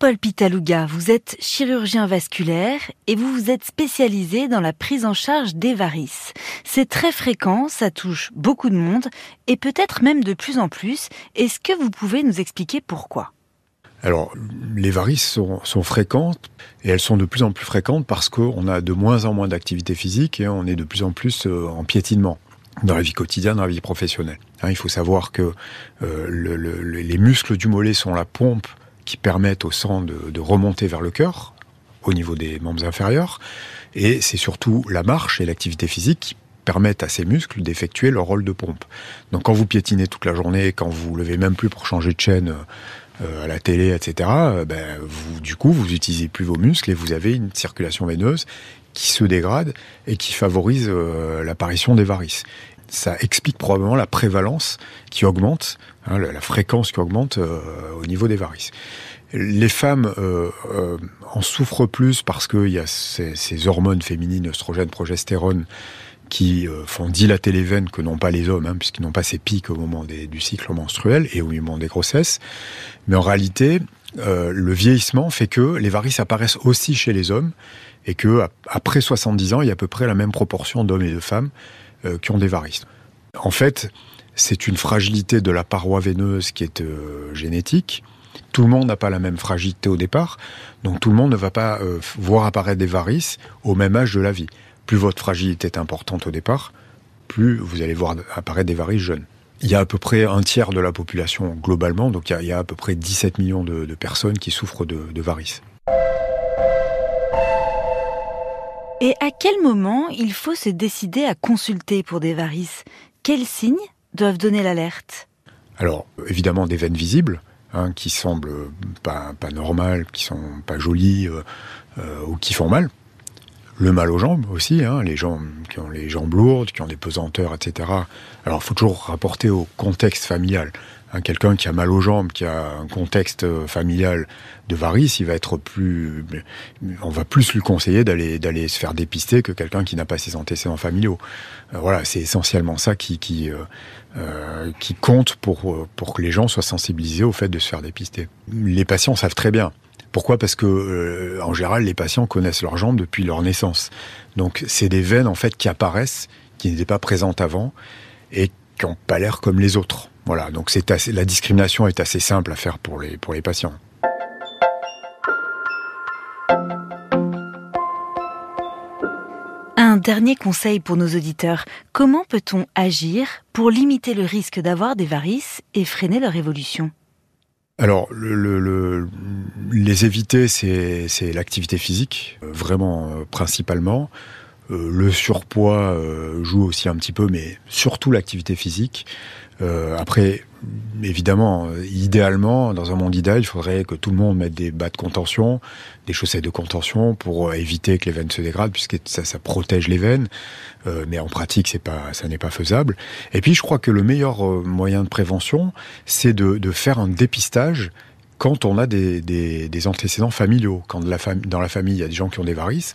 Paul Pitaluga, vous êtes chirurgien vasculaire et vous vous êtes spécialisé dans la prise en charge des varices. C'est très fréquent, ça touche beaucoup de monde et peut-être même de plus en plus. Est-ce que vous pouvez nous expliquer pourquoi? Alors, les varices sont, fréquentes et elles sont de plus en plus fréquentes parce qu'on a de moins en moins d'activité physique et on est de plus en plus euh, en piétinement dans la vie quotidienne, dans la vie professionnelle. Hein, il faut savoir que euh, le, le, les muscles du mollet sont la pompe qui permettent au sang de, remonter vers le cœur au niveau des membres inférieurs et c'est surtout la marche et l'activité physique qui permettent à ces muscles d'effectuer leur rôle de pompe. Donc quand vous piétinez toute la journée, quand vous levez même plus pour changer de chaîne euh, à la télé, etc., euh, ben, du coup, vous utilisez plus vos muscles et vous avez une circulation veineuse qui se dégrade et qui favorise euh, l'apparition des varices. Ça explique probablement la prévalence qui augmente, hein, la, fréquence qui augmente euh, au niveau des varices. Les femmes euh, euh, en souffrent plus parce qu'il y a ces, hormones féminines, oestrogènes, progestérone, qui font dilater les veines que n'ont pas les hommes, hein, puisqu'ils n'ont pas ces pics au moment du cycle menstruel et au moment des grossesses. Mais en réalité, le vieillissement fait que les varices apparaissent aussi chez les hommes et que après 70 ans, il y a à peu près la même proportion d'hommes et de femmes euh, qui ont des varices. En fait, c'est une fragilité de la paroi veineuse qui est euh, génétique. Tout le monde n'a pas la même fragilité au départ, donc tout le monde ne va pas euh, voir apparaître des varices au même âge de la vie. Plus votre fragilité est importante au départ, plus vous allez voir apparaître des varices jeunes. Il y a à peu près un tiers de la population globalement, donc il y a, à peu près 17 millions de, personnes qui souffrent de varices. Et à quel moment il faut se décider à consulter pour des varices? Quels signes doivent donner l'alerte? Alors, évidemment, des veines visibles, hein, qui semblent pas, pas normales, qui sont pas jolies euh, euh, ou qui font mal. Le mal aux jambes aussi, hein, les gens qui ont les jambes lourdes, qui ont des pesanteurs, etc. Alors, il faut toujours rapporter au contexte familial. Hein, Quelqu'un qui a mal aux jambes, qui a un contexte familial de varices, il va être plus, on va plus lui conseiller d'aller d'aller se faire dépister que quelqu'un qui n'a pas ses antécédents familiaux. Euh, voilà, c'est essentiellement ça qui qui euh, euh, qui compte pour pour que les gens soient sensibilisés au fait de se faire dépister. Les patients savent très bien. Pourquoi? Parce que euh, en général, les patients connaissent leurs jambes depuis leur naissance. Donc, c'est des veines en fait qui apparaissent, qui n'étaient pas présentes avant et qui n'ont pas l'air comme les autres. Voilà. Donc, c'est la discrimination est assez simple à faire pour les patients. Un dernier conseil pour nos auditeurs. Comment peut-on agir pour limiter le risque d'avoir des varices et freiner leur évolution? Alors, le, le, le, les éviter, c'est l'activité physique, euh, vraiment euh, principalement. Euh, le surpoids joue aussi un petit peu, mais surtout l'activité physique. Après, évidemment, idéalement, dans un monde idéal, il faudrait que tout le monde mette des bas de contention, des chaussettes de contention pour éviter que les veines se dégradent, puisque ça, ça protège les veines. Euh, mais en pratique, c'est pas, ça n'est pas faisable. Et puis, je crois que le meilleur moyen de prévention, c'est de, de faire un dépistage quand on a des, des, des antécédents familiaux, quand de la dans la famille il y a des gens qui ont des varices,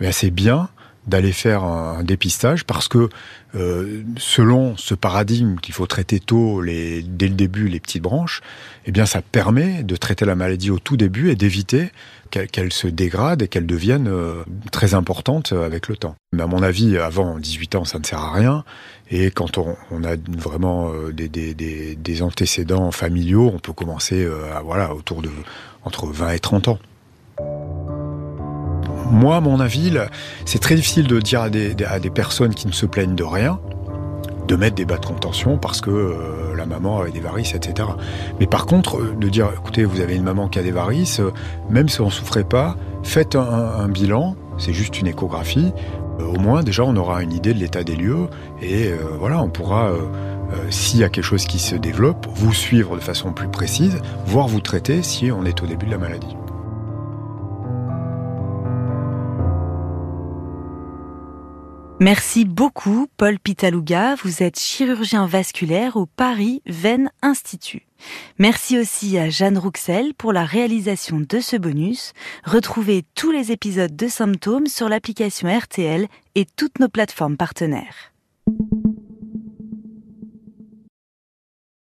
eh c'est bien d'aller faire un, dépistage parce que euh, selon ce paradigme qu'il faut traiter tôt, les, dès le début, les petites branches, eh bien ça permet de traiter la maladie au tout début et d'éviter qu'elle qu se dégrade et qu'elle devienne euh, très importante avec le temps. Mais à mon avis, avant 18 ans, ça ne sert à rien. Et quand on, a vraiment euh, des, des, des, antécédents familiaux, on peut commencer à, voilà, autour de entre 20 et 30 ans. Moi, à mon avis, c'est très difficile de dire à des, personnes qui ne se plaignent de rien de mettre des bas de contention parce que euh, la maman avait des varices, etc. Mais par contre, euh, de dire, écoutez, vous avez une maman qui a des varices, euh, même si on ne souffrait pas, faites un, un bilan, c'est juste une échographie. Au moins, déjà, on aura une idée de l'état des lieux et voilà, on pourra, s'il y a quelque chose qui se développe, vous suivre de façon plus précise, voire vous traiter si on est au début de la maladie. Merci beaucoup, Paul Pitaluga. Vous êtes chirurgien vasculaire au Paris Veine Institut. Merci aussi à Jeanne Rouxel pour la réalisation de ce bonus. Retrouvez tous les épisodes de Symptômes sur l'application RTL et toutes nos plateformes partenaires.